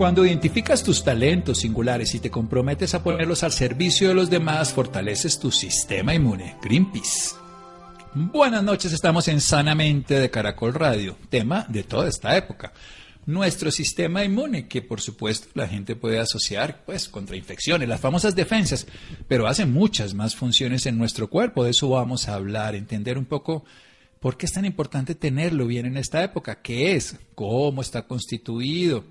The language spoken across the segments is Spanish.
Cuando identificas tus talentos singulares y te comprometes a ponerlos al servicio de los demás, fortaleces tu sistema inmune. Greenpeace. Buenas noches, estamos en Sanamente de Caracol Radio, tema de toda esta época. Nuestro sistema inmune, que por supuesto la gente puede asociar pues contra infecciones, las famosas defensas, pero hace muchas más funciones en nuestro cuerpo, de eso vamos a hablar, entender un poco por qué es tan importante tenerlo bien en esta época, qué es, cómo está constituido,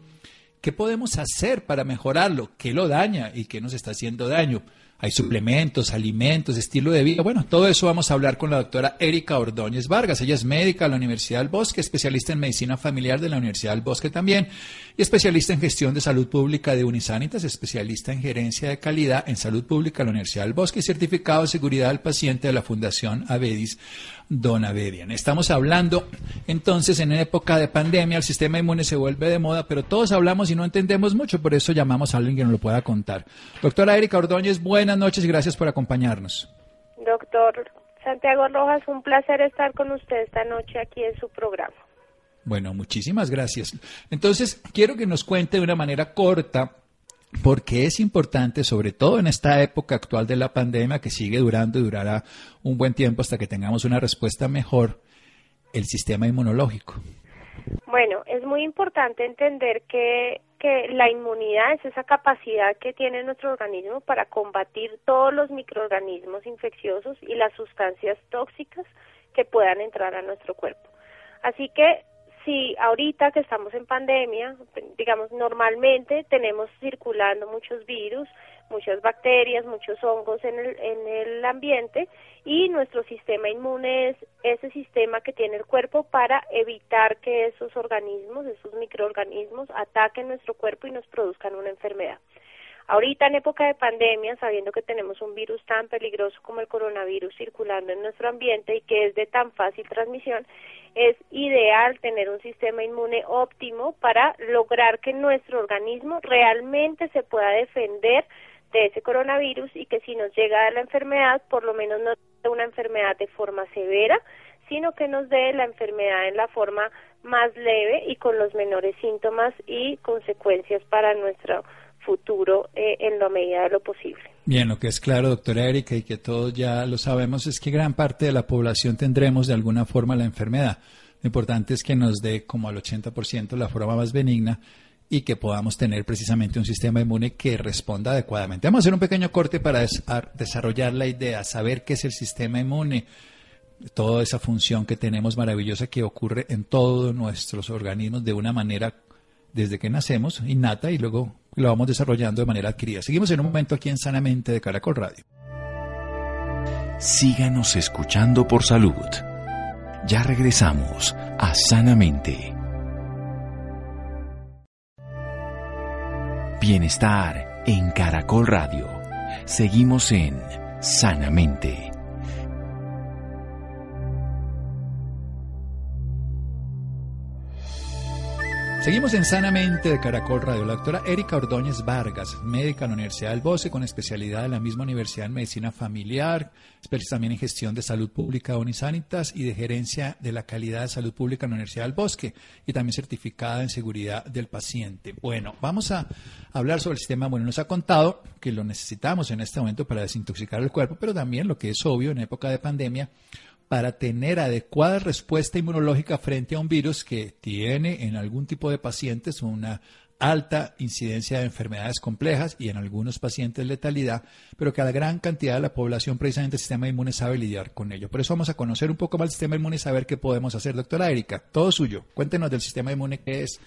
¿Qué podemos hacer para mejorarlo? ¿Qué lo daña y qué nos está haciendo daño? Hay suplementos, alimentos, estilo de vida. Bueno, todo eso vamos a hablar con la doctora Erika Ordóñez Vargas. Ella es médica de la Universidad del Bosque, especialista en medicina familiar de la Universidad del Bosque también, y especialista en gestión de salud pública de Unisanitas, especialista en gerencia de calidad en salud pública de la Universidad del Bosque y certificado de seguridad del paciente de la Fundación Avedis Donavedian. Estamos hablando entonces en época de pandemia, el sistema inmune se vuelve de moda, pero todos hablamos y no entendemos mucho, por eso llamamos a alguien que nos lo pueda contar. Doctora Erika Ordóñez, buenas noches y gracias por acompañarnos. Doctor Santiago Rojas, un placer estar con usted esta noche aquí en su programa. Bueno, muchísimas gracias. Entonces, quiero que nos cuente de una manera corta porque es importante, sobre todo en esta época actual de la pandemia, que sigue durando y durará un buen tiempo hasta que tengamos una respuesta mejor, el sistema inmunológico. Bueno, es muy importante entender que, que la inmunidad es esa capacidad que tiene nuestro organismo para combatir todos los microorganismos infecciosos y las sustancias tóxicas que puedan entrar a nuestro cuerpo. Así que si ahorita que estamos en pandemia, digamos, normalmente tenemos circulando muchos virus, muchas bacterias, muchos hongos en el, en el ambiente y nuestro sistema inmune es ese sistema que tiene el cuerpo para evitar que esos organismos, esos microorganismos ataquen nuestro cuerpo y nos produzcan una enfermedad. Ahorita en época de pandemia, sabiendo que tenemos un virus tan peligroso como el coronavirus circulando en nuestro ambiente y que es de tan fácil transmisión, es ideal tener un sistema inmune óptimo para lograr que nuestro organismo realmente se pueda defender de ese coronavirus y que si nos llega la enfermedad, por lo menos no sea una enfermedad de forma severa, sino que nos dé la enfermedad en la forma más leve y con los menores síntomas y consecuencias para nuestro futuro eh, en la medida de lo posible. Bien, lo que es claro, doctora Erika, y que todos ya lo sabemos, es que gran parte de la población tendremos de alguna forma la enfermedad. Lo importante es que nos dé como al 80% la forma más benigna y que podamos tener precisamente un sistema inmune que responda adecuadamente. Vamos a hacer un pequeño corte para desarrollar la idea, saber qué es el sistema inmune, toda esa función que tenemos maravillosa que ocurre en todos nuestros organismos de una manera desde que nacemos, innata, y luego lo vamos desarrollando de manera adquirida. Seguimos en un momento aquí en Sanamente de Caracol Radio. Síganos escuchando por salud. Ya regresamos a Sanamente. Bienestar en Caracol Radio. Seguimos en Sanamente. Seguimos en Sanamente de Caracol Radio. La doctora Erika Ordóñez Vargas, médica en la Universidad del Bosque, con especialidad en la misma Universidad en Medicina Familiar, especialista también en gestión de salud pública Unisanitas y de gerencia de la calidad de salud pública en la Universidad del Bosque, y también certificada en seguridad del paciente. Bueno, vamos a hablar sobre el sistema Bueno, Nos ha contado que lo necesitamos en este momento para desintoxicar el cuerpo, pero también lo que es obvio en época de pandemia, para tener adecuada respuesta inmunológica frente a un virus que tiene en algún tipo de pacientes una alta incidencia de enfermedades complejas y en algunos pacientes letalidad, pero que a la gran cantidad de la población precisamente el sistema inmune sabe lidiar con ello. Por eso vamos a conocer un poco más el sistema inmune y saber qué podemos hacer. Doctora Erika, todo suyo. Cuéntenos del sistema inmune qué es,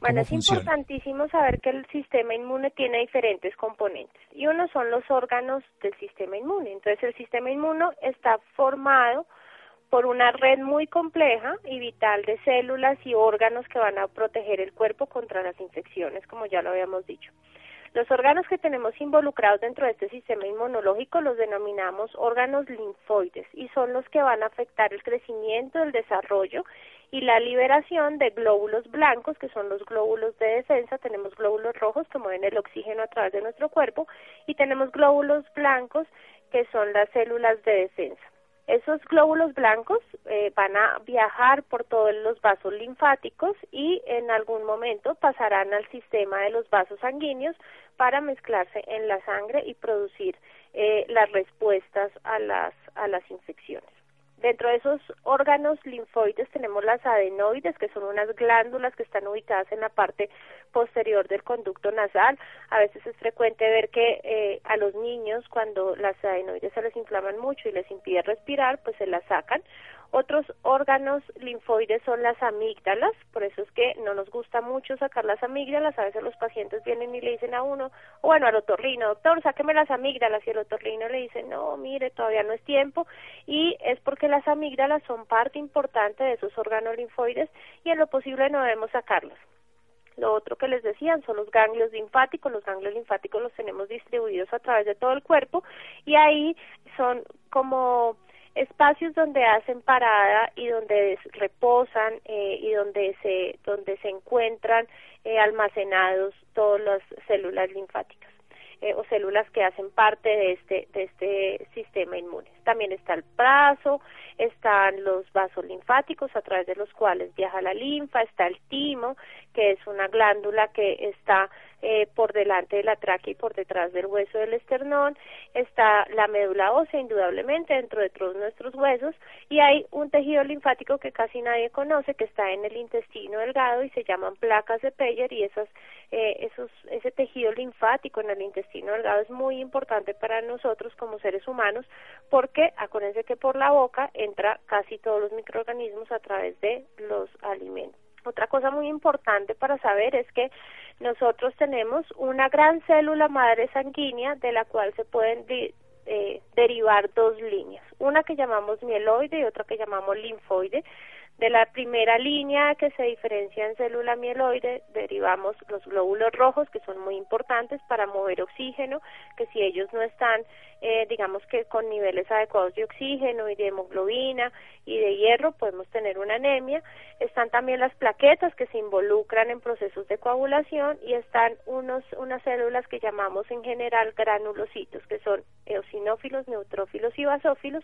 bueno, es importantísimo saber que el sistema inmune tiene diferentes componentes y uno son los órganos del sistema inmune. Entonces el sistema inmune está formado por una red muy compleja y vital de células y órganos que van a proteger el cuerpo contra las infecciones, como ya lo habíamos dicho. Los órganos que tenemos involucrados dentro de este sistema inmunológico los denominamos órganos linfoides y son los que van a afectar el crecimiento, el desarrollo y la liberación de glóbulos blancos, que son los glóbulos de defensa. Tenemos glóbulos rojos que mueven el oxígeno a través de nuestro cuerpo y tenemos glóbulos blancos que son las células de defensa. Esos glóbulos blancos eh, van a viajar por todos los vasos linfáticos y en algún momento pasarán al sistema de los vasos sanguíneos para mezclarse en la sangre y producir eh, las respuestas a las, a las infecciones. Dentro de esos órganos linfoides tenemos las adenoides, que son unas glándulas que están ubicadas en la parte posterior del conducto nasal. A veces es frecuente ver que eh, a los niños cuando las adenoides se les inflaman mucho y les impide respirar, pues se las sacan otros órganos linfoides son las amígdalas, por eso es que no nos gusta mucho sacar las amígdalas. A veces los pacientes vienen y le dicen a uno, o bueno, al otorrino, doctor, sáqueme las amígdalas. Y el otorrino le dice, no, mire, todavía no es tiempo. Y es porque las amígdalas son parte importante de esos órganos linfoides y en lo posible no debemos sacarlas. Lo otro que les decían son los ganglios linfáticos. Los ganglios linfáticos los tenemos distribuidos a través de todo el cuerpo y ahí son como espacios donde hacen parada y donde reposan eh, y donde se donde se encuentran eh, almacenados todas las células linfáticas eh, o células que hacen parte de este de este sistema inmune. También está el brazo, están los vasos linfáticos a través de los cuales viaja la linfa, está el timo, que es una glándula que está eh, por delante de la tráquea y por detrás del hueso del esternón, está la médula ósea indudablemente dentro de todos nuestros huesos y hay un tejido linfático que casi nadie conoce que está en el intestino delgado y se llaman placas de Peyer y esas, eh, esos, ese tejido linfático en el intestino delgado es muy importante para nosotros como seres humanos porque acuérdense que por la boca entra casi todos los microorganismos a través de los alimentos. Otra cosa muy importante para saber es que nosotros tenemos una gran célula madre sanguínea de la cual se pueden eh, derivar dos líneas, una que llamamos mieloide y otra que llamamos linfoide. De la primera línea que se diferencia en célula mieloide derivamos los glóbulos rojos que son muy importantes para mover oxígeno, que si ellos no están, eh, digamos que con niveles adecuados de oxígeno y de hemoglobina y de hierro, podemos tener una anemia. Están también las plaquetas que se involucran en procesos de coagulación y están unos, unas células que llamamos en general granulocitos, que son eosinófilos, neutrófilos y basófilos.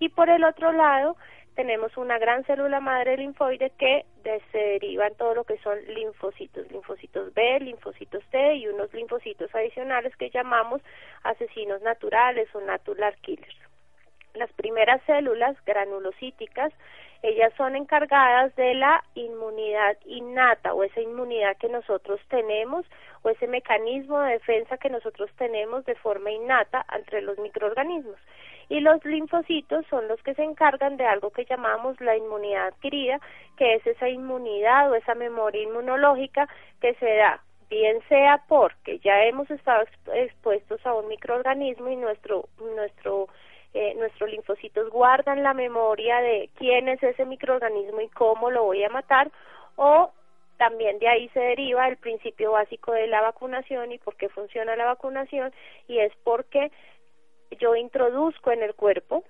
Y por el otro lado, tenemos una gran célula madre linfoide que se derivan todo lo que son linfocitos, linfocitos B, linfocitos T y unos linfocitos adicionales que llamamos asesinos naturales o natural killers. Las primeras células granulocíticas, ellas son encargadas de la inmunidad innata o esa inmunidad que nosotros tenemos o ese mecanismo de defensa que nosotros tenemos de forma innata entre los microorganismos y los linfocitos son los que se encargan de algo que llamamos la inmunidad adquirida, que es esa inmunidad o esa memoria inmunológica que se da bien sea porque ya hemos estado expuestos a un microorganismo y nuestro nuestro eh, nuestros linfocitos guardan la memoria de quién es ese microorganismo y cómo lo voy a matar o también de ahí se deriva el principio básico de la vacunación y por qué funciona la vacunación y es porque yo introduzco en el cuerpo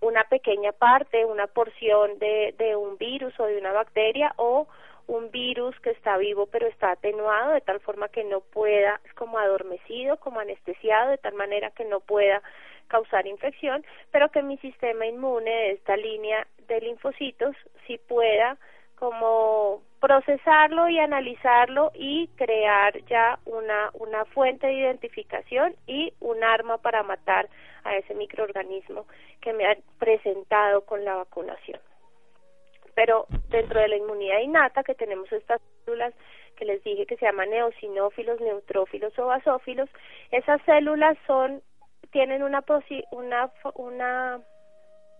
una pequeña parte, una porción de, de un virus o de una bacteria o un virus que está vivo pero está atenuado de tal forma que no pueda, es como adormecido, como anestesiado, de tal manera que no pueda causar infección, pero que mi sistema inmune de esta línea de linfocitos sí pueda como procesarlo y analizarlo y crear ya una, una fuente de identificación y un arma para matar a ese microorganismo que me ha presentado con la vacunación. Pero dentro de la inmunidad innata que tenemos estas células que les dije que se llaman eosinófilos, neutrófilos o basófilos, esas células son tienen una una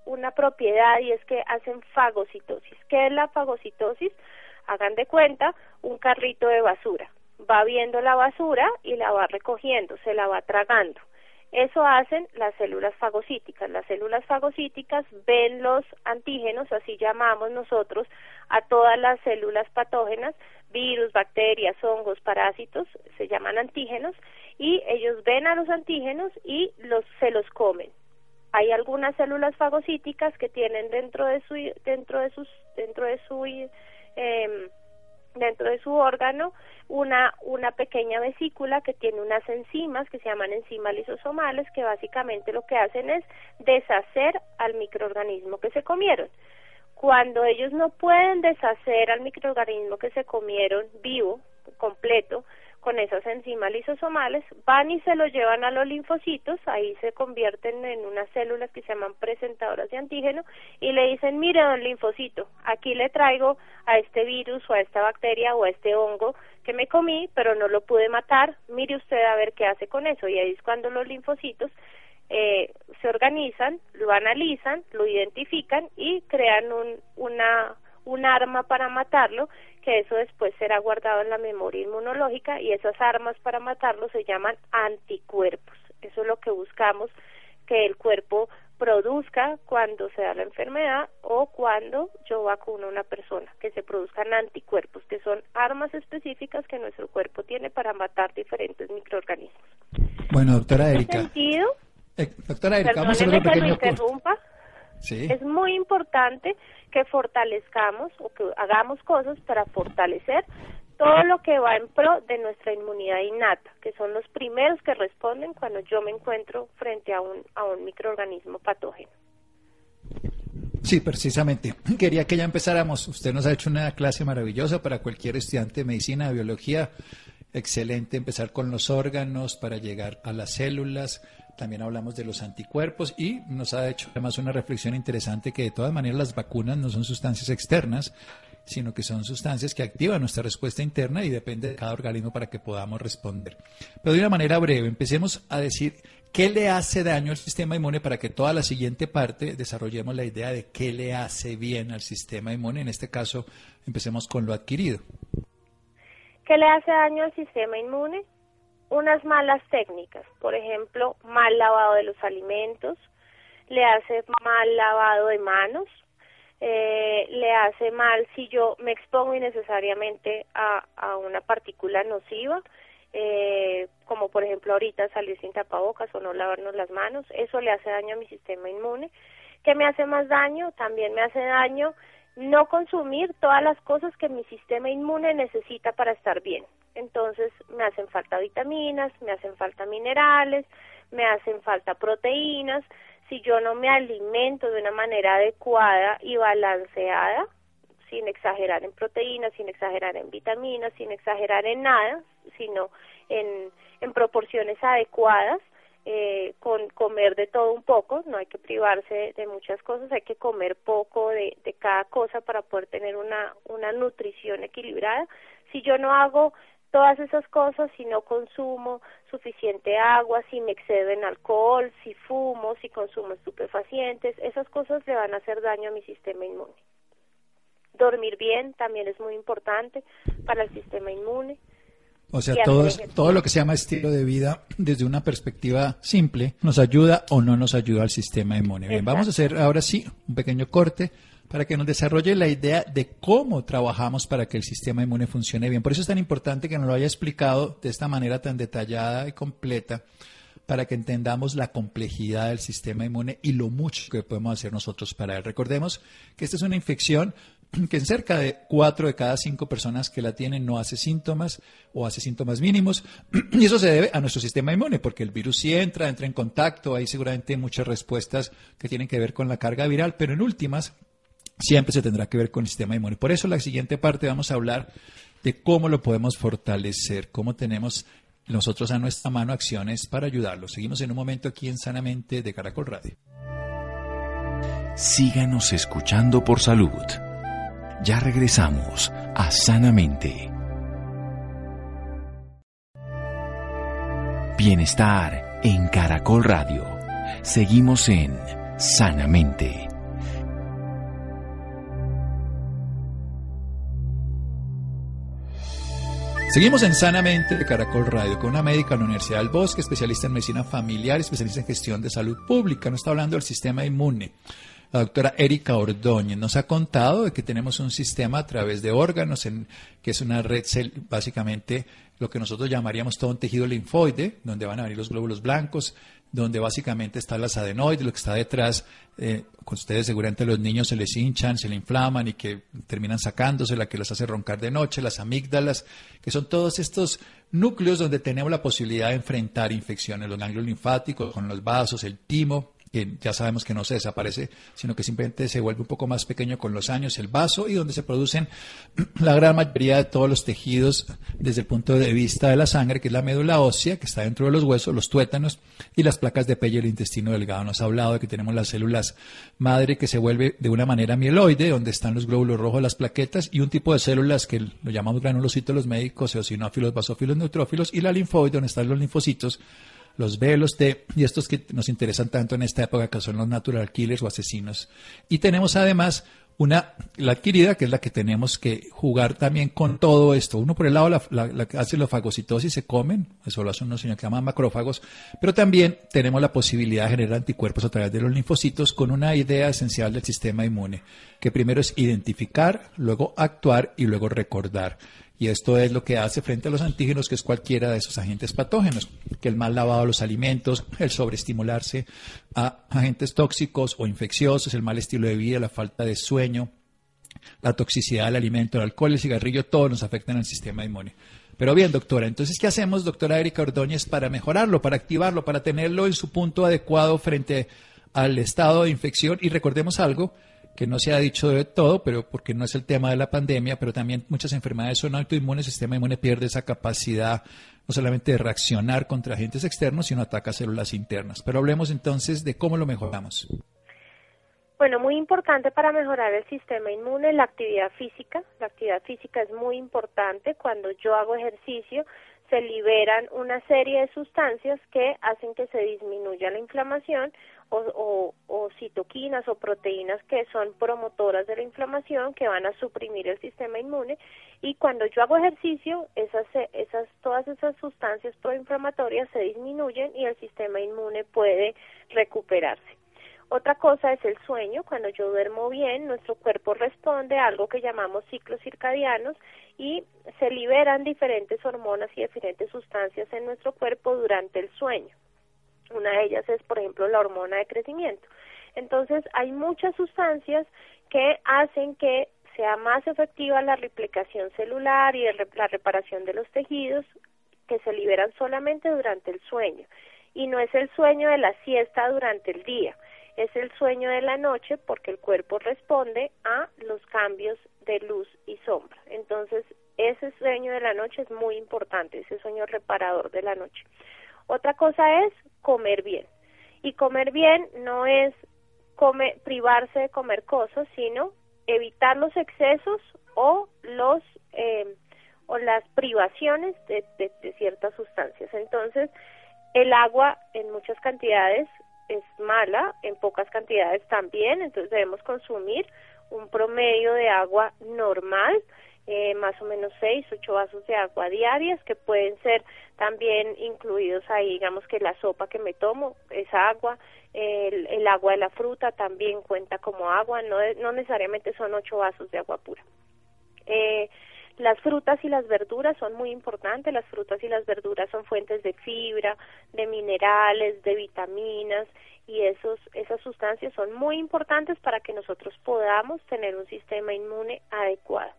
una propiedad y es que hacen fagocitosis. ¿Qué es la fagocitosis? Hagan de cuenta un carrito de basura. Va viendo la basura y la va recogiendo, se la va tragando. Eso hacen las células fagocíticas. Las células fagocíticas ven los antígenos, así llamamos nosotros a todas las células patógenas, virus, bacterias, hongos, parásitos, se llaman antígenos, y ellos ven a los antígenos y los, se los comen. Hay algunas células fagocíticas que tienen dentro de su, dentro de sus, dentro de su, eh, dentro de su órgano una, una pequeña vesícula que tiene unas enzimas que se llaman enzimas lisosomales que básicamente lo que hacen es deshacer al microorganismo que se comieron. Cuando ellos no pueden deshacer al microorganismo que se comieron vivo, completo, con esas enzimas lisosomales, van y se lo llevan a los linfocitos, ahí se convierten en unas células que se llaman presentadoras de antígeno y le dicen, mire don linfocito, aquí le traigo a este virus o a esta bacteria o a este hongo que me comí, pero no lo pude matar, mire usted a ver qué hace con eso. Y ahí es cuando los linfocitos eh, se organizan, lo analizan, lo identifican y crean un, una, un arma para matarlo que eso después será guardado en la memoria inmunológica y esas armas para matarlo se llaman anticuerpos. Eso es lo que buscamos que el cuerpo produzca cuando se da la enfermedad o cuando yo vacuno a una persona, que se produzcan anticuerpos, que son armas específicas que nuestro cuerpo tiene para matar diferentes microorganismos. Bueno, doctora Erika. En sentido, eh, doctora Erika, vamos a hacer un pequeño interrumpa. Es muy importante que fortalezcamos o que hagamos cosas para fortalecer todo lo que va en pro de nuestra inmunidad innata, que son los primeros que responden cuando yo me encuentro frente a un, a un microorganismo patógeno. Sí, precisamente. Quería que ya empezáramos. Usted nos ha hecho una clase maravillosa para cualquier estudiante de medicina, de biología. Excelente empezar con los órganos para llegar a las células, también hablamos de los anticuerpos y nos ha hecho además una reflexión interesante que de todas maneras las vacunas no son sustancias externas, sino que son sustancias que activan nuestra respuesta interna y depende de cada organismo para que podamos responder. Pero de una manera breve, empecemos a decir qué le hace daño al sistema inmune para que toda la siguiente parte desarrollemos la idea de qué le hace bien al sistema inmune. En este caso, empecemos con lo adquirido. ¿Qué le hace daño al sistema inmune? Unas malas técnicas, por ejemplo, mal lavado de los alimentos, le hace mal lavado de manos, eh, le hace mal si yo me expongo innecesariamente a, a una partícula nociva, eh, como por ejemplo ahorita salir sin tapabocas o no lavarnos las manos, eso le hace daño a mi sistema inmune. ¿Qué me hace más daño? También me hace daño no consumir todas las cosas que mi sistema inmune necesita para estar bien. Entonces me hacen falta vitaminas, me hacen falta minerales, me hacen falta proteínas. Si yo no me alimento de una manera adecuada y balanceada, sin exagerar en proteínas, sin exagerar en vitaminas, sin exagerar en nada, sino en, proporciones adecuadas, eh, con comer de todo un poco, no hay que privarse de, muchas cosas, hay que comer poco de, de cada cosa para poder tener una, una nutrición equilibrada. Si yo no hago todas esas cosas, si no consumo suficiente agua, si me excedo en alcohol, si fumo, si consumo estupefacientes, esas cosas le van a hacer daño a mi sistema inmune. Dormir bien también es muy importante para el sistema inmune. O sea, todo, todo lo que se llama estilo de vida desde una perspectiva simple nos ayuda o no nos ayuda al sistema inmune. Bien, vamos a hacer ahora sí un pequeño corte para que nos desarrolle la idea de cómo trabajamos para que el sistema inmune funcione bien. Por eso es tan importante que nos lo haya explicado de esta manera tan detallada y completa para que entendamos la complejidad del sistema inmune y lo mucho que podemos hacer nosotros para él. Recordemos que esta es una infección que en cerca de cuatro de cada cinco personas que la tienen no hace síntomas o hace síntomas mínimos. Y eso se debe a nuestro sistema inmune, porque el virus sí entra, entra en contacto, hay seguramente muchas respuestas que tienen que ver con la carga viral, pero en últimas siempre se tendrá que ver con el sistema inmune. Por eso la siguiente parte vamos a hablar de cómo lo podemos fortalecer, cómo tenemos nosotros a nuestra mano acciones para ayudarlo. Seguimos en un momento aquí en Sanamente de Caracol Radio. Síganos escuchando por salud. Ya regresamos a Sanamente. Bienestar en Caracol Radio. Seguimos en Sanamente. Seguimos en Sanamente de Caracol Radio con una médica de la Universidad del Bosque, especialista en medicina familiar, especialista en gestión de salud pública. Nos está hablando del sistema inmune. La doctora Erika Ordóñez nos ha contado de que tenemos un sistema a través de órganos, que es una red, básicamente lo que nosotros llamaríamos todo un tejido linfoide, donde van a venir los glóbulos blancos, donde básicamente están las adenoides, lo que está detrás, eh, con ustedes seguramente los niños se les hinchan, se le inflaman y que terminan sacándose, la que los hace roncar de noche, las amígdalas, que son todos estos núcleos donde tenemos la posibilidad de enfrentar infecciones, los ganglios linfáticos, con los vasos, el timo, que ya sabemos que no se desaparece, sino que simplemente se vuelve un poco más pequeño con los años, el vaso, y donde se producen la gran mayoría de todos los tejidos desde el punto de vista de la sangre, que es la médula ósea, que está dentro de los huesos, los tuétanos, y las placas de Pelle y el intestino delgado. Nos ha hablado de que tenemos las células madre que se vuelve de una manera mieloide, donde están los glóbulos rojos, las plaquetas, y un tipo de células que lo llamamos granulocitos los médicos, eosinófilos, basófilos, neutrófilos, y la linfoide, donde están los linfocitos, los B, los T, y estos que nos interesan tanto en esta época, que son los natural killers o asesinos. Y tenemos además una, la adquirida, que es la que tenemos que jugar también con todo esto. Uno por el lado la, la, que hace la fagocitosis, se comen, eso lo hacen unos señores que llaman macrófagos, pero también tenemos la posibilidad de generar anticuerpos a través de los linfocitos con una idea esencial del sistema inmune, que primero es identificar, luego actuar y luego recordar. Y esto es lo que hace frente a los antígenos, que es cualquiera de esos agentes patógenos, que el mal lavado de los alimentos, el sobreestimularse a agentes tóxicos o infecciosos, el mal estilo de vida, la falta de sueño, la toxicidad del alimento, el alcohol, el cigarrillo, todos nos afectan al sistema inmune. Pero bien, doctora, entonces, ¿qué hacemos, doctora Erika Ordóñez, para mejorarlo, para activarlo, para tenerlo en su punto adecuado frente al estado de infección? Y recordemos algo, que no se ha dicho de todo, pero porque no es el tema de la pandemia, pero también muchas enfermedades son autoinmunes, el sistema inmune pierde esa capacidad no solamente de reaccionar contra agentes externos, sino ataca células internas. Pero hablemos entonces de cómo lo mejoramos. Bueno, muy importante para mejorar el sistema inmune la actividad física. La actividad física es muy importante. Cuando yo hago ejercicio, se liberan una serie de sustancias que hacen que se disminuya la inflamación o, o, citoquinas o proteínas que son promotoras de la inflamación que van a suprimir el sistema inmune y cuando yo hago ejercicio esas esas todas esas sustancias proinflamatorias se disminuyen y el sistema inmune puede recuperarse. Otra cosa es el sueño. Cuando yo duermo bien, nuestro cuerpo responde a algo que llamamos ciclos circadianos y se liberan diferentes hormonas y diferentes sustancias en nuestro cuerpo durante el sueño. Una de ellas es, por ejemplo, la hormona de crecimiento. Entonces, hay muchas sustancias que hacen que sea más efectiva la replicación celular y la reparación de los tejidos que se liberan solamente durante el sueño. Y no es el sueño de la siesta durante el día, es el sueño de la noche porque el cuerpo responde a los cambios de luz y sombra. Entonces, ese sueño de la noche es muy importante, ese sueño reparador de la noche. Otra cosa es comer bien. Y comer bien no es privarse de comer cosas, sino evitar los excesos o los eh, o las privaciones de, de, ciertas sustancias. Entonces, el agua en muchas cantidades es mala, en pocas cantidades también, entonces debemos consumir un promedio de agua normal eh, más o menos seis, ocho vasos de agua diarias que pueden ser también incluidos ahí, digamos que la sopa que me tomo es agua, el, el agua de la fruta también cuenta como agua, no, no necesariamente son ocho vasos de agua pura. Eh, las frutas y las verduras son muy importantes, las frutas y las verduras son fuentes de fibra, de minerales, de vitaminas y esos, esas sustancias son muy importantes para que nosotros podamos tener un sistema inmune adecuado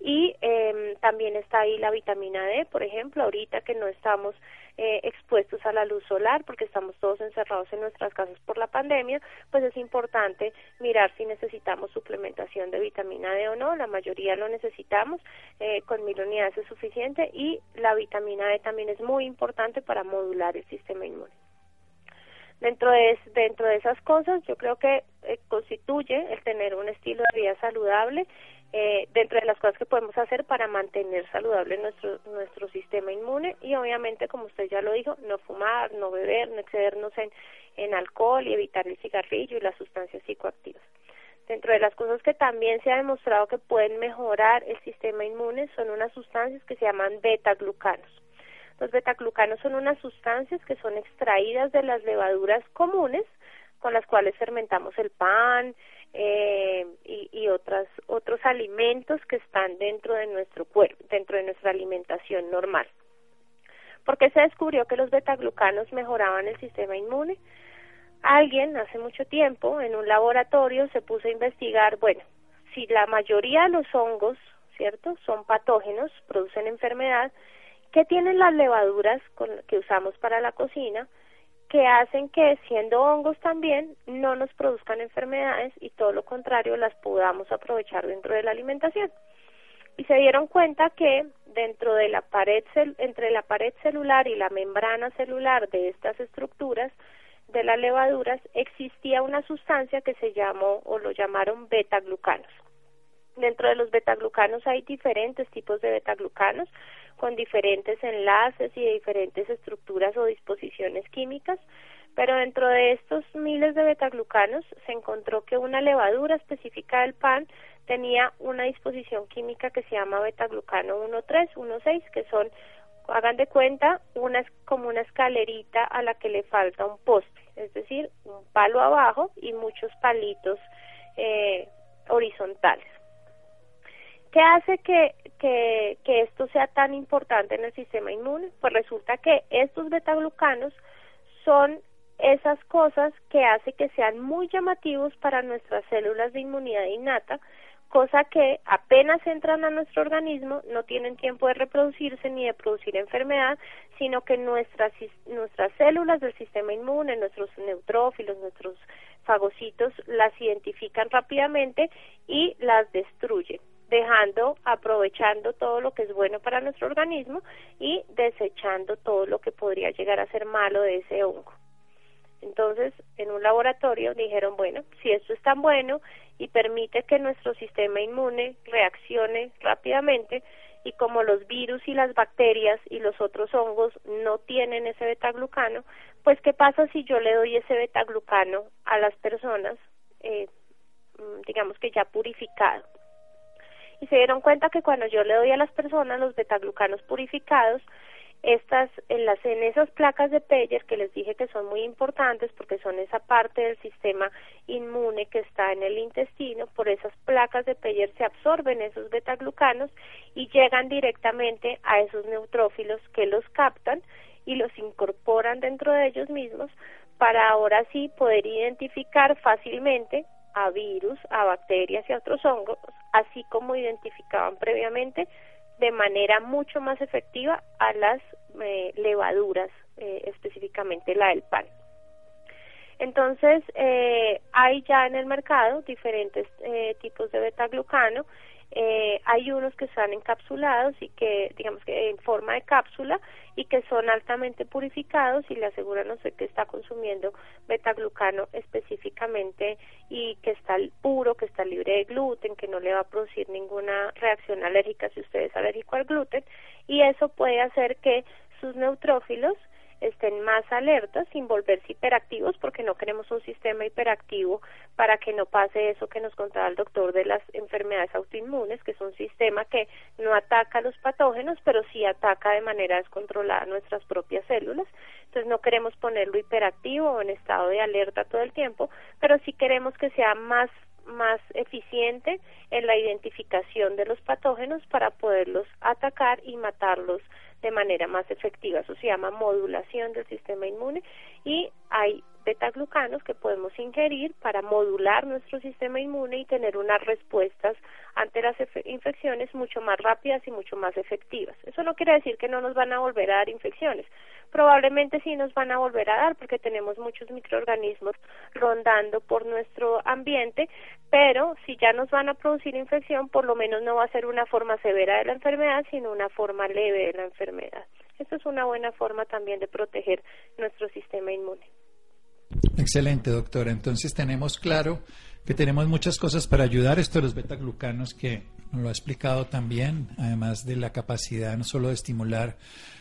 y eh, también está ahí la vitamina D, por ejemplo, ahorita que no estamos eh, expuestos a la luz solar porque estamos todos encerrados en nuestras casas por la pandemia, pues es importante mirar si necesitamos suplementación de vitamina D o no, la mayoría lo necesitamos, eh, con mil unidades es suficiente y la vitamina D también es muy importante para modular el sistema inmune. Dentro de dentro de esas cosas yo creo que eh, constituye el tener un estilo de vida saludable eh, dentro de las cosas que podemos hacer para mantener saludable nuestro, nuestro sistema inmune y obviamente, como usted ya lo dijo, no fumar, no beber, no excedernos en, en alcohol y evitar el cigarrillo y las sustancias psicoactivas. Dentro de las cosas que también se ha demostrado que pueden mejorar el sistema inmune son unas sustancias que se llaman beta-glucanos. Los beta-glucanos son unas sustancias que son extraídas de las levaduras comunes con las cuales fermentamos el pan eh, y, y otras, otros alimentos que están dentro de nuestro cuerpo, dentro de nuestra alimentación normal. ¿Por qué se descubrió que los betaglucanos mejoraban el sistema inmune? Alguien hace mucho tiempo en un laboratorio se puso a investigar, bueno, si la mayoría de los hongos, ¿cierto?, son patógenos, producen enfermedad, ¿qué tienen las levaduras que usamos para la cocina? Que hacen que siendo hongos también no nos produzcan enfermedades y todo lo contrario las podamos aprovechar dentro de la alimentación. Y se dieron cuenta que dentro de la pared entre la pared celular y la membrana celular de estas estructuras de las levaduras existía una sustancia que se llamó o lo llamaron beta-glucanos. Dentro de los betaglucanos hay diferentes tipos de betaglucanos con diferentes enlaces y de diferentes estructuras o disposiciones químicas, pero dentro de estos miles de betaglucanos se encontró que una levadura específica del pan tenía una disposición química que se llama betaglucano 1,3, 1,6, que son hagan de cuenta, una como una escalerita a la que le falta un poste, es decir, un palo abajo y muchos palitos eh, horizontales. ¿Qué hace que, que, que esto sea tan importante en el sistema inmune? Pues resulta que estos betaglucanos son esas cosas que hace que sean muy llamativos para nuestras células de inmunidad innata, cosa que apenas entran a nuestro organismo no tienen tiempo de reproducirse ni de producir enfermedad, sino que nuestras, nuestras células del sistema inmune, nuestros neutrófilos, nuestros fagocitos, las identifican rápidamente y las destruyen dejando, aprovechando todo lo que es bueno para nuestro organismo y desechando todo lo que podría llegar a ser malo de ese hongo. Entonces, en un laboratorio dijeron, bueno, si esto es tan bueno y permite que nuestro sistema inmune reaccione rápidamente, y como los virus y las bacterias y los otros hongos no tienen ese betaglucano, pues ¿qué pasa si yo le doy ese betaglucano a las personas, eh, mm, digamos que ya purificado? Y se dieron cuenta que cuando yo le doy a las personas los betaglucanos purificados, estas en las en esas placas de Peyer que les dije que son muy importantes porque son esa parte del sistema inmune que está en el intestino por esas placas de Peyer se absorben esos betaglucanos y llegan directamente a esos neutrófilos que los captan y los incorporan dentro de ellos mismos para ahora sí poder identificar fácilmente a virus, a bacterias y a otros hongos, así como identificaban previamente de manera mucho más efectiva a las eh, levaduras, eh, específicamente la del pan. Entonces, eh, hay ya en el mercado diferentes tipos de betaglucano eh, hay unos que están encapsulados y que, digamos que en forma de cápsula y que son altamente purificados y le aseguran usted que está consumiendo betaglucano específicamente y que está puro, que está libre de gluten, que no le va a producir ninguna reacción alérgica si usted es alérgico al gluten. Y eso puede hacer que sus neutrófilos estén más alertas sin volverse hiperactivos porque no queremos un sistema hiperactivo para que no pase eso que nos contaba el doctor de las enfermedades autoinmunes, que es un sistema que no ataca los patógenos, pero sí ataca de manera descontrolada nuestras propias células. Entonces no queremos ponerlo hiperactivo o en estado de alerta todo el tiempo, pero sí queremos que sea más más eficiente en la identificación de los patógenos para poderlos atacar y matarlos de manera más efectiva. Eso se llama modulación del sistema inmune y hay betaglucanos que podemos ingerir para modular nuestro sistema inmune y tener unas respuestas ante las infecciones mucho más rápidas y mucho más efectivas. Eso no quiere decir que no nos van a volver a dar infecciones. Probablemente sí nos van a volver a dar porque tenemos muchos microorganismos rondando por nuestro ambiente, pero si ya nos van a producir infección, por lo menos no va a ser una forma severa de la enfermedad, sino una forma leve de la enfermedad. Esto es una buena forma también de proteger nuestro sistema inmune. Excelente, doctora. Entonces tenemos claro que tenemos muchas cosas para ayudar. Esto de los betaglucanos que nos lo ha explicado también, además de la capacidad no solo de estimular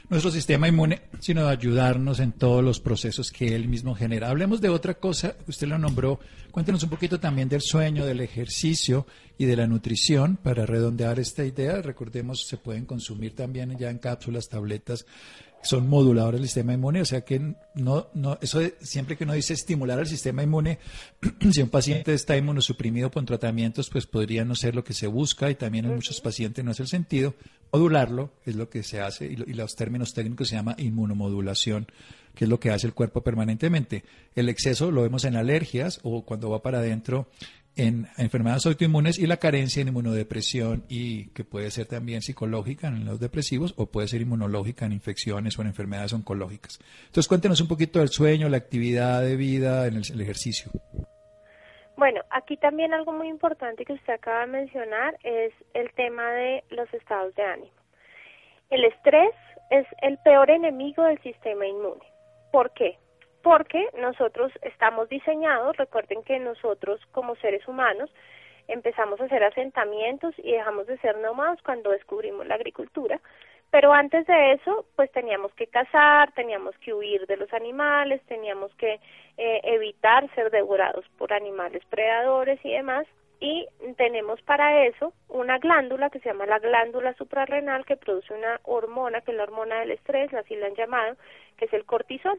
nuestro sistema inmune, sino de ayudarnos en todos los procesos que él mismo genera. Hablemos de otra cosa, usted lo nombró, cuéntenos un poquito también del sueño, del ejercicio y de la nutrición para redondear esta idea. Recordemos, se pueden consumir también ya en cápsulas, tabletas son moduladores del sistema inmune, o sea que no, no, eso siempre que uno dice estimular el sistema inmune, si un paciente está inmunosuprimido con tratamientos, pues podría no ser lo que se busca y también en muchos pacientes no es el sentido. Modularlo es lo que se hace y, y los términos técnicos se llama inmunomodulación que es lo que hace el cuerpo permanentemente. El exceso lo vemos en alergias o cuando va para adentro en enfermedades autoinmunes y la carencia en inmunodepresión y que puede ser también psicológica en los depresivos o puede ser inmunológica en infecciones o en enfermedades oncológicas. Entonces cuéntenos un poquito del sueño, la actividad de vida en el, el ejercicio. Bueno, aquí también algo muy importante que usted acaba de mencionar es el tema de los estados de ánimo. El estrés es el peor enemigo del sistema inmune. ¿Por qué? Porque nosotros estamos diseñados, recuerden que nosotros como seres humanos empezamos a hacer asentamientos y dejamos de ser nómadas cuando descubrimos la agricultura, pero antes de eso, pues teníamos que cazar, teníamos que huir de los animales, teníamos que eh, evitar ser devorados por animales predadores y demás, y tenemos para eso una glándula que se llama la glándula suprarrenal que produce una hormona, que es la hormona del estrés, así la han llamado, que es el cortisol.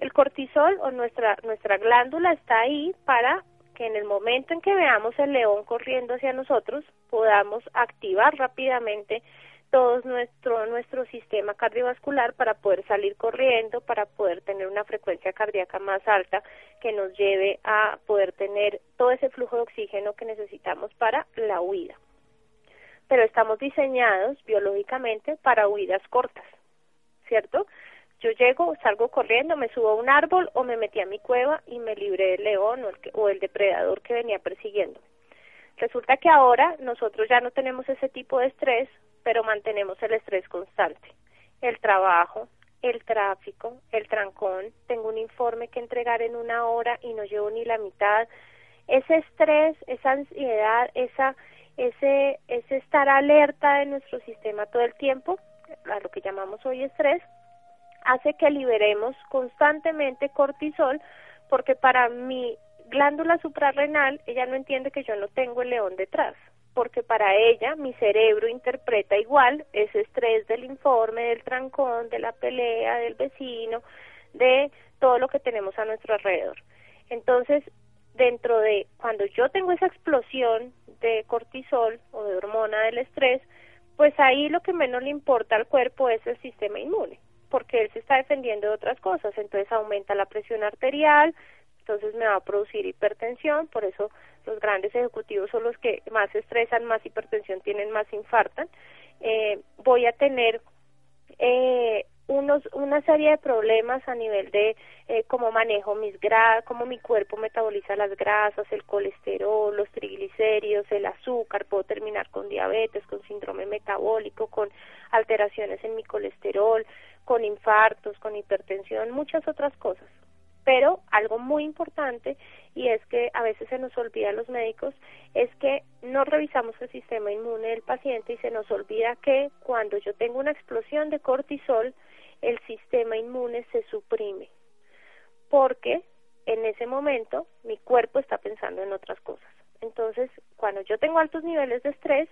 El cortisol o nuestra, nuestra glándula está ahí para que en el momento en que veamos el león corriendo hacia nosotros podamos activar rápidamente todo nuestro, nuestro sistema cardiovascular para poder salir corriendo, para poder tener una frecuencia cardíaca más alta que nos lleve a poder tener todo ese flujo de oxígeno que necesitamos para la huida. Pero estamos diseñados biológicamente para huidas cortas, ¿cierto? Yo llego, salgo corriendo, me subo a un árbol o me metí a mi cueva y me libré del león o el, o el depredador que venía persiguiendo. Resulta que ahora nosotros ya no tenemos ese tipo de estrés, pero mantenemos el estrés constante. El trabajo, el tráfico, el trancón, tengo un informe que entregar en una hora y no llevo ni la mitad. Ese estrés, esa ansiedad, esa, ese, ese estar alerta de nuestro sistema todo el tiempo, a lo que llamamos hoy estrés, hace que liberemos constantemente cortisol porque para mi glándula suprarrenal ella no entiende que yo no tengo el león detrás porque para ella mi cerebro interpreta igual ese estrés del informe, del trancón, de la pelea, del vecino, de todo lo que tenemos a nuestro alrededor. Entonces, dentro de cuando yo tengo esa explosión de cortisol o de hormona del estrés, pues ahí lo que menos le importa al cuerpo es el sistema inmune porque él se está defendiendo de otras cosas, entonces aumenta la presión arterial, entonces me va a producir hipertensión, por eso los grandes ejecutivos son los que más estresan, más hipertensión tienen, más infartan. Eh, voy a tener eh, unos, una serie de problemas a nivel de eh, cómo manejo mis grasas, cómo mi cuerpo metaboliza las grasas, el colesterol, los triglicéridos, el azúcar, puedo terminar con diabetes, con síndrome metabólico, con alteraciones en mi colesterol, con infartos, con hipertensión, muchas otras cosas. Pero algo muy importante, y es que a veces se nos olvida a los médicos, es que no revisamos el sistema inmune del paciente y se nos olvida que cuando yo tengo una explosión de cortisol, el sistema inmune se suprime. Porque en ese momento mi cuerpo está pensando en otras cosas. Entonces, cuando yo tengo altos niveles de estrés,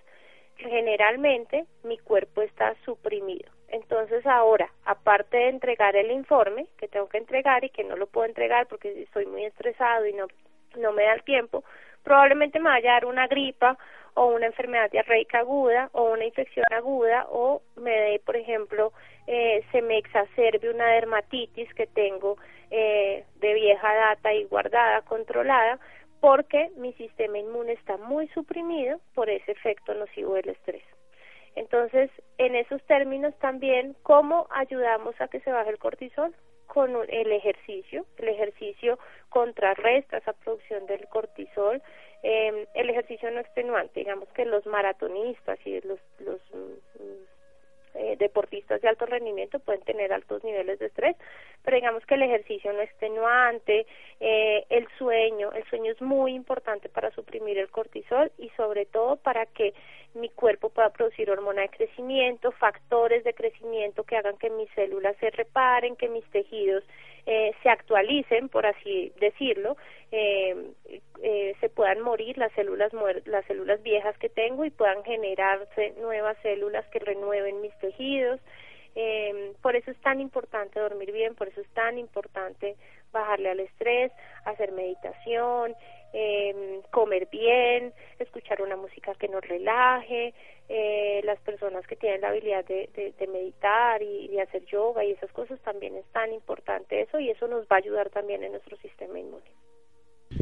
generalmente mi cuerpo está suprimido. Entonces ahora, aparte de entregar el informe que tengo que entregar y que no lo puedo entregar porque estoy muy estresado y no, no me da el tiempo, probablemente me vaya a dar una gripa o una enfermedad diarreica aguda o una infección aguda o me dé, por ejemplo, eh, se me exacerbe una dermatitis que tengo eh, de vieja data y guardada, controlada, porque mi sistema inmune está muy suprimido por ese efecto nocivo del estrés. Entonces, en esos términos también, ¿cómo ayudamos a que se baje el cortisol? Con el ejercicio. El ejercicio contrarresta esa producción del cortisol. Eh, el ejercicio no extenuante, digamos que los maratonistas y los, los mm, eh, deportistas de alto rendimiento pueden tener altos niveles de estrés, pero digamos que el ejercicio no extenuante, eh, el sueño, el sueño es muy importante para suprimir el cortisol y sobre todo para que mi cuerpo pueda producir hormona de crecimiento, factores de crecimiento que hagan que mis células se reparen, que mis tejidos eh, se actualicen, por así decirlo, eh, eh, se puedan morir las células las células viejas que tengo y puedan generarse nuevas células que renueven mis tejidos. Eh, por eso es tan importante dormir bien, por eso es tan importante bajarle al estrés, hacer meditación, eh, comer bien, escuchar una música que nos relaje, eh, las personas que tienen la habilidad de, de, meditar y de hacer yoga y esas cosas también es tan importante eso y eso nos va a ayudar también en nuestro sistema inmune.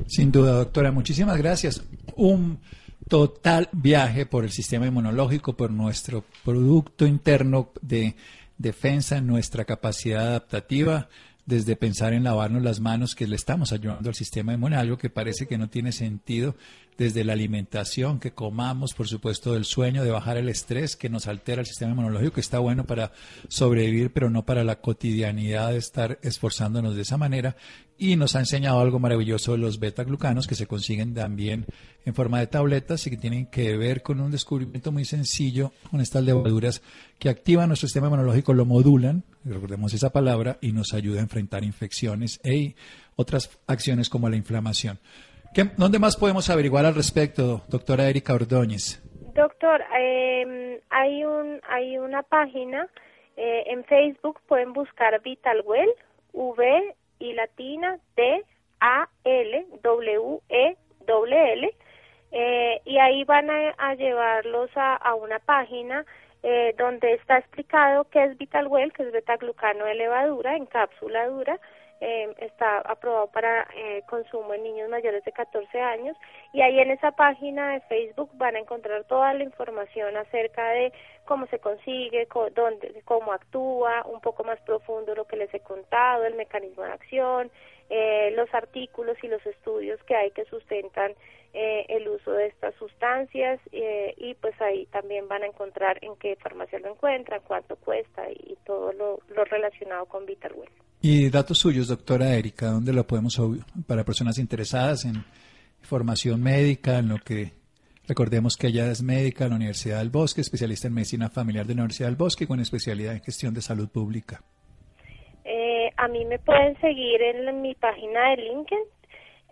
Sin duda, doctora, muchísimas gracias. Un total viaje por el sistema inmunológico, por nuestro producto interno de defensa, nuestra capacidad adaptativa, desde pensar en lavarnos las manos, que le estamos ayudando al sistema inmune, algo que parece que no tiene sentido, desde la alimentación, que comamos, por supuesto, del sueño, de bajar el estrés, que nos altera el sistema inmunológico, que está bueno para sobrevivir, pero no para la cotidianidad de estar esforzándonos de esa manera. Y nos ha enseñado algo maravilloso de los beta-glucanos, que se consiguen también en forma de tabletas y que tienen que ver con un descubrimiento muy sencillo, con estas levaduras que activan nuestro sistema inmunológico, lo modulan, recordemos esa palabra, y nos ayuda a enfrentar infecciones e otras acciones como la inflamación. ¿Dónde más podemos averiguar al respecto, doctora Erika Ordóñez? Doctor, eh, hay, un, hay una página eh, en Facebook, pueden buscar Vitalwell, V y latina T A L W E W L eh, y ahí van a, llevarlos a, a, una página eh, donde está explicado qué es Vitalwell, que es betaglucano de levadura en cápsula dura eh, está aprobado para eh, consumo en niños mayores de 14 años. Y ahí en esa página de Facebook van a encontrar toda la información acerca de cómo se consigue, dónde, cómo actúa, un poco más profundo lo que les he contado, el mecanismo de acción, eh, los artículos y los estudios que hay que sustentan eh, el uso de estas sustancias eh, y pues ahí también van a encontrar en qué farmacia lo encuentran, cuánto cuesta y todo lo, lo relacionado con VitalWell. Y datos suyos, doctora Erika, ¿dónde lo podemos para personas interesadas en formación médica, en lo que recordemos que ella es médica de la Universidad del Bosque, especialista en medicina familiar de la Universidad del Bosque con especialidad en gestión de salud pública? Eh, a mí me pueden seguir en mi página de LinkedIn.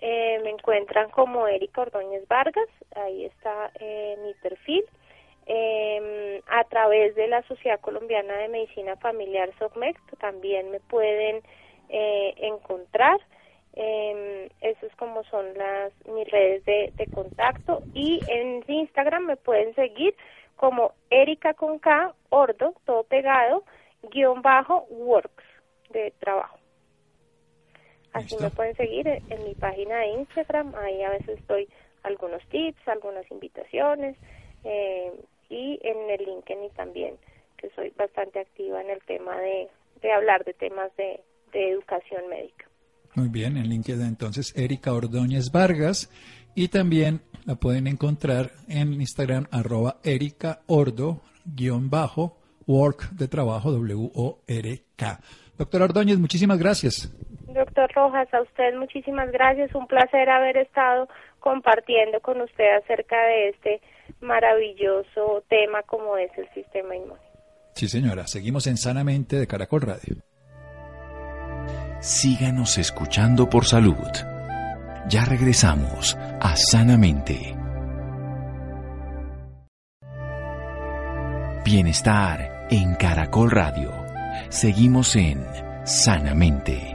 Eh, me encuentran como Erika Ordóñez Vargas, ahí está eh, mi perfil. Eh, a través de la Sociedad Colombiana de Medicina Familiar SOCMEC también me pueden eh, encontrar. Eh, eso es como son las mis redes de, de, contacto y en Instagram me pueden seguir como Erika con K Ordo todo pegado guion bajo works de trabajo así me pueden seguir en, en, mi página de Instagram ahí a veces doy algunos tips algunas invitaciones eh, y en el LinkedIn también, que soy bastante activa en el tema de, de hablar de temas de, de educación médica. Muy bien, en LinkedIn entonces Erika Ordóñez Vargas y también la pueden encontrar en Instagram arroba Erika Ordo guion bajo work de trabajo W-O-R-K. Doctor Ordóñez, muchísimas gracias. Doctor Rojas, a usted muchísimas gracias. Un placer haber estado compartiendo con usted acerca de este maravilloso tema como es el sistema inmune. Sí, señora. Seguimos en Sanamente de Caracol Radio. Síganos escuchando por salud. Ya regresamos a Sanamente. Bienestar en Caracol Radio. Seguimos en Sanamente.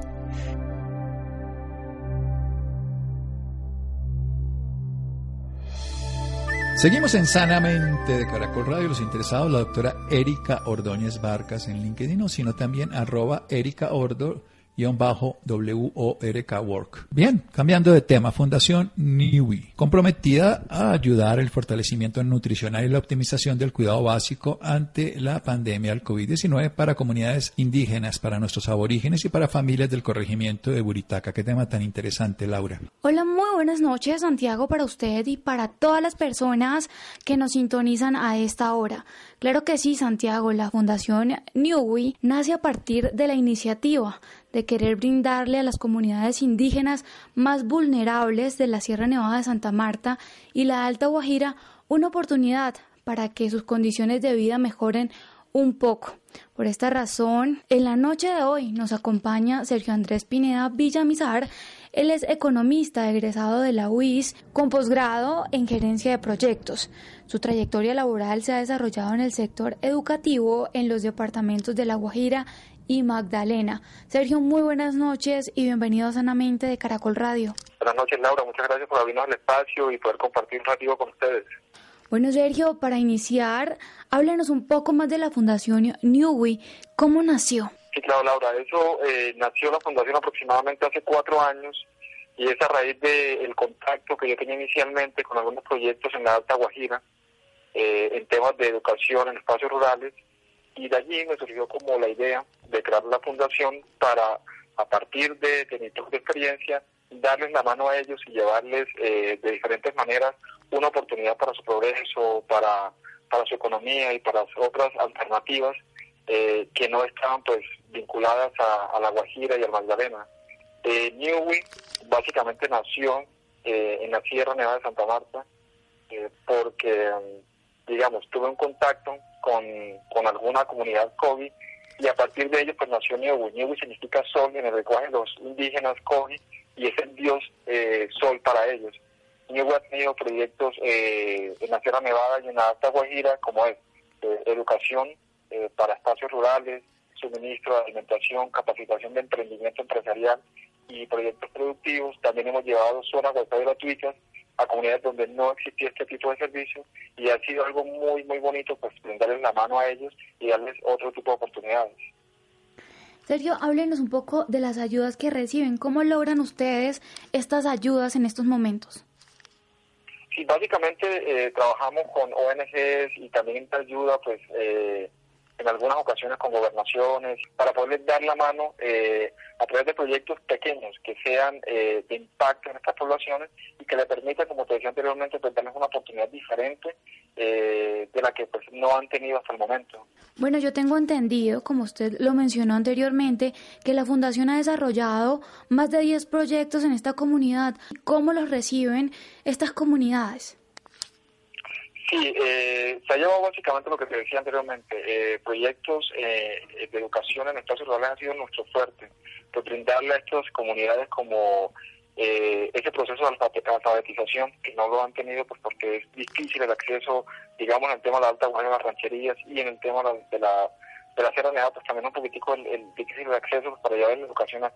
Seguimos en Sanamente de Caracol Radio. Los interesados, la doctora Erika Ordóñez Vargas en LinkedIn, sino también arroba Erika Ordo W-O-R-K. Bien, cambiando de tema, Fundación NIWI, comprometida a ayudar el fortalecimiento nutricional y la optimización del cuidado básico ante la pandemia del COVID-19 para comunidades indígenas, para nuestros aborígenes y para familias del corregimiento de Buritaca. Qué tema tan interesante, Laura. Hola, muy buenas noches, Santiago, para usted y para todas las personas que nos sintonizan a esta hora. Claro que sí, Santiago, la Fundación NIWI nace a partir de la iniciativa de querer brindarle a las comunidades indígenas más vulnerables de la Sierra Nevada de Santa Marta y la Alta Guajira una oportunidad para que sus condiciones de vida mejoren un poco. Por esta razón, en la noche de hoy nos acompaña Sergio Andrés Pineda Villamizar. Él es economista egresado de la UIS con posgrado en gerencia de proyectos. Su trayectoria laboral se ha desarrollado en el sector educativo en los departamentos de La Guajira y Magdalena. Sergio, muy buenas noches y bienvenido a Sanamente de Caracol Radio. Buenas noches, Laura. Muchas gracias por abrirnos el espacio y poder compartir un ratito con ustedes. Bueno, Sergio, para iniciar, háblenos un poco más de la Fundación Newey. ¿Cómo nació? Sí, claro, Laura. Eso eh, nació la Fundación aproximadamente hace cuatro años y es a raíz del contacto que yo tenía inicialmente con algunos proyectos en la Alta Guajira eh, en temas de educación en espacios rurales y de allí me surgió como la idea de crear la fundación para, a partir de, de mi experiencia, darles la mano a ellos y llevarles eh, de diferentes maneras una oportunidad para su progreso, para, para su economía y para otras alternativas eh, que no estaban pues vinculadas a, la Guajira y al Magdalena. Eh, Newey básicamente nació eh, en la Sierra Nevada de Santa Marta porque, digamos, tuve un contacto con, alguna comunidad COVID y a partir de ello pues nació Newey. Newey significa sol en el lenguaje de los indígenas COVID y es el dios eh, sol para ellos. Niue ha tenido proyectos eh, en la Sierra Nevada y en la Alta Guajira, como es eh, educación para espacios rurales, suministro de alimentación, capacitación de emprendimiento empresarial y proyectos productivos. También hemos llevado zonas wifi gratuitas a comunidades donde no existía este tipo de servicio y ha sido algo muy, muy bonito pues brindarles la mano a ellos y darles otro tipo de oportunidades. Sergio, háblenos un poco de las ayudas que reciben. ¿Cómo logran ustedes estas ayudas en estos momentos? Sí, básicamente eh, trabajamos con ONGs y también ayuda, pues, eh, en algunas ocasiones con gobernaciones, para poderles dar la mano eh, a través de proyectos pequeños que sean de impacto en estas poblaciones y que le permitan, como te decía anteriormente, pues darles una oportunidad diferente de la que pues no han tenido hasta el momento. Bueno, yo tengo entendido, como usted lo mencionó anteriormente, que la Fundación ha desarrollado más de 10 proyectos en esta comunidad. ¿Cómo los reciben estas comunidades? Sí, eh, se ha llevado básicamente lo que te decía anteriormente. Eh, proyectos eh, de educación en espacios rurales han sido nuestro fuerte. Pues brindarle a estas comunidades como eh, ese proceso de alfabetización que no lo han tenido pues porque es difícil el acceso, digamos, en el tema de la alta guardia de las rancherías y en el tema de la, de la Sierra Nevada, pues también un poquitico el, difícil de acceso para llevar la educación a,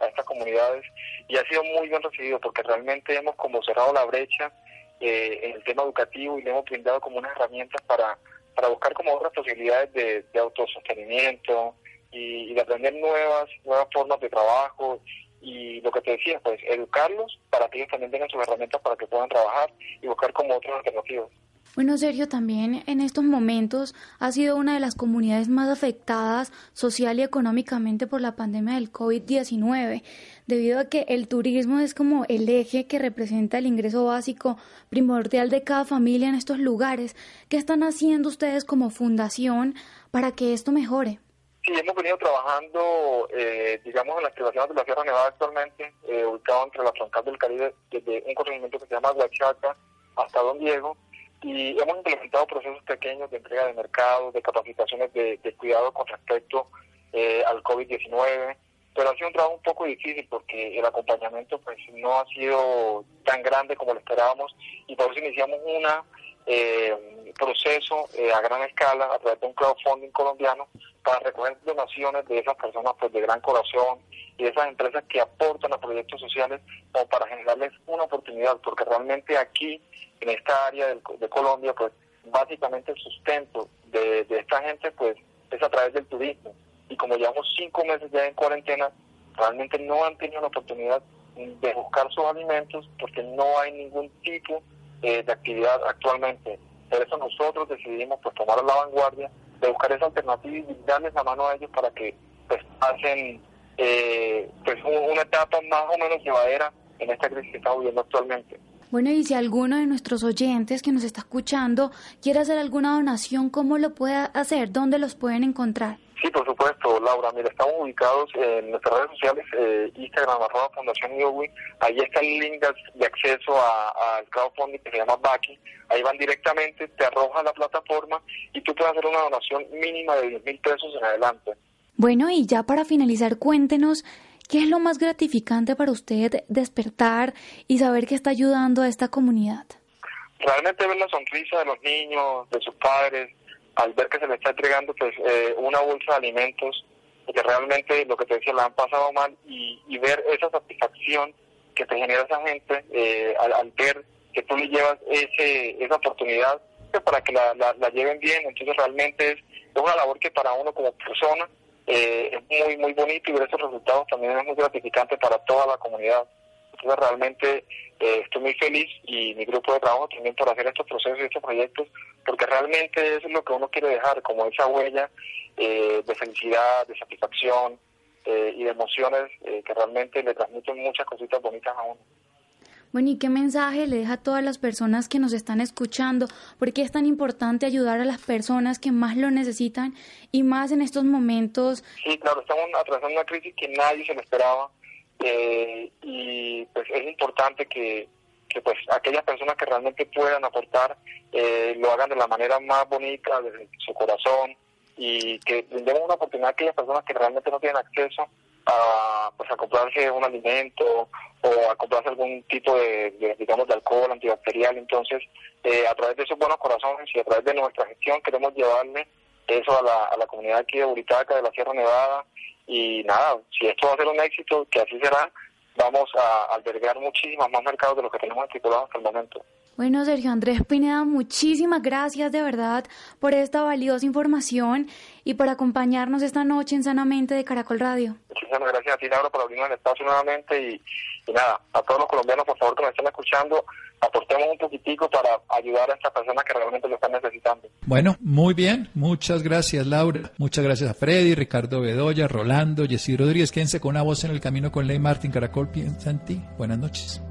a estas comunidades y ha sido muy bien recibido porque realmente hemos como cerrado la brecha eh, en el tema educativo y le hemos brindado como unas herramientas para, para buscar como otras posibilidades de, autosostenimiento y, y de aprender nuevas, nuevas formas de trabajo y lo que te decía, pues educarlos para que ellos también tengan sus herramientas para que puedan trabajar y buscar como otras alternativas. Bueno, Sergio, también en estos momentos ha sido una de las comunidades más afectadas social y económicamente por la pandemia del COVID-19, debido a que el turismo es como el eje que representa el ingreso básico primordial de cada familia en estos lugares. ¿Qué están haciendo ustedes como fundación para que esto mejore? Sí, hemos venido trabajando, eh, digamos, en las privaciones de la Sierra Nevada actualmente, eh, ubicado entre la frontera del Caribe, desde un corregimiento que se llama Huachaca hasta Don Diego, y hemos implementado procesos pequeños de entrega de mercado, de capacitaciones de, cuidado con respecto eh, al COVID-19, pero ha sido un trabajo un poco difícil porque el acompañamiento pues no ha sido tan grande como lo esperábamos y por eso iniciamos una eh, proceso eh, a gran escala a través de un crowdfunding colombiano para recoger donaciones de esas personas pues de gran corazón y de esas empresas que aportan a proyectos sociales o para generarles una oportunidad porque realmente aquí en esta área de, Colombia pues básicamente el sustento de, de esta gente pues es a través del turismo. Y como llevamos cinco meses ya en cuarentena realmente no han tenido la oportunidad de buscar sus alimentos porque no hay ningún tipo eh, de actividad actualmente. Por eso nosotros decidimos pues tomar la vanguardia de buscar esa alternativa y darles la mano a ellos para que pues pasen eh, pues una etapa más o menos llevadera en esta crisis que estamos viviendo actualmente. Bueno, y si alguno de nuestros oyentes que nos está escuchando quiere hacer alguna donación, ¿cómo lo puede hacer? ¿Dónde los pueden encontrar? Sí, por supuesto, Laura. Mira, estamos ubicados en nuestras redes sociales, eh, Instagram, arroba Fundación IOWI. Ahí está el link de, acceso al crowdfunding que se llama Baki. Ahí van directamente, te arroja la plataforma y tú puedes hacer una donación mínima de 10 mil pesos en adelante. Bueno, y ya para finalizar, cuéntenos ¿Qué es lo más gratificante para usted despertar y saber que está ayudando a esta comunidad? Realmente ver la sonrisa de los niños, de sus padres, al ver que se les está entregando pues eh, una bolsa de alimentos, que realmente lo que te decía la han pasado mal y, ver esa satisfacción que te genera esa gente eh, al, ver que tú le llevas ese, esa oportunidad pues, para que la, la, lleven bien. Entonces realmente es, una labor que para uno como persona eh, es muy, muy bonito y ver esos resultados también es muy gratificante para toda la comunidad. Entonces realmente eh, estoy muy feliz y mi grupo de trabajo también por hacer estos procesos y estos proyectos, porque realmente es lo que uno quiere dejar, como esa huella eh, de felicidad, de satisfacción y de emociones que realmente le transmiten muchas cositas bonitas a uno. Bueno, ¿y qué mensaje le deja a todas las personas que nos están escuchando? ¿Por qué es tan importante ayudar a las personas que más lo necesitan y más en estos momentos? Sí, claro, estamos atravesando una crisis que nadie se lo esperaba eh, y pues es importante que, que pues aquellas personas que realmente puedan aportar eh, lo hagan de la manera más bonita, desde su corazón y que brindemos una oportunidad a aquellas personas que realmente no tienen acceso a, pues, a comprarse un alimento o a comprarse algún tipo de, digamos, de alcohol antibacterial. Entonces, eh, a través de esos buenos corazones y a través de nuestra gestión queremos llevarle eso a la, a la comunidad aquí de Buritaca, de la Sierra Nevada. Y nada, si esto va a ser un éxito, que así será, vamos a albergar muchísimos más mercados de los que tenemos estipulados hasta el momento. Bueno, Sergio Andrés Pineda, muchísimas gracias de verdad por esta valiosa información y por acompañarnos esta noche en Sanamente de Caracol Radio. Muchísimas gracias a ti, Laura, por abrirnos el espacio nuevamente y, y nada, a todos los colombianos, por favor, que nos estén escuchando, aportemos un poquitico para ayudar a estas personas que realmente lo están necesitando. Bueno, muy bien, muchas gracias Laura, muchas gracias a Freddy, Ricardo Bedoya, Rolando, Jessy Rodríguez, quédense con una voz en el camino con Ley Martín, Caracol piensa en ti, buenas noches.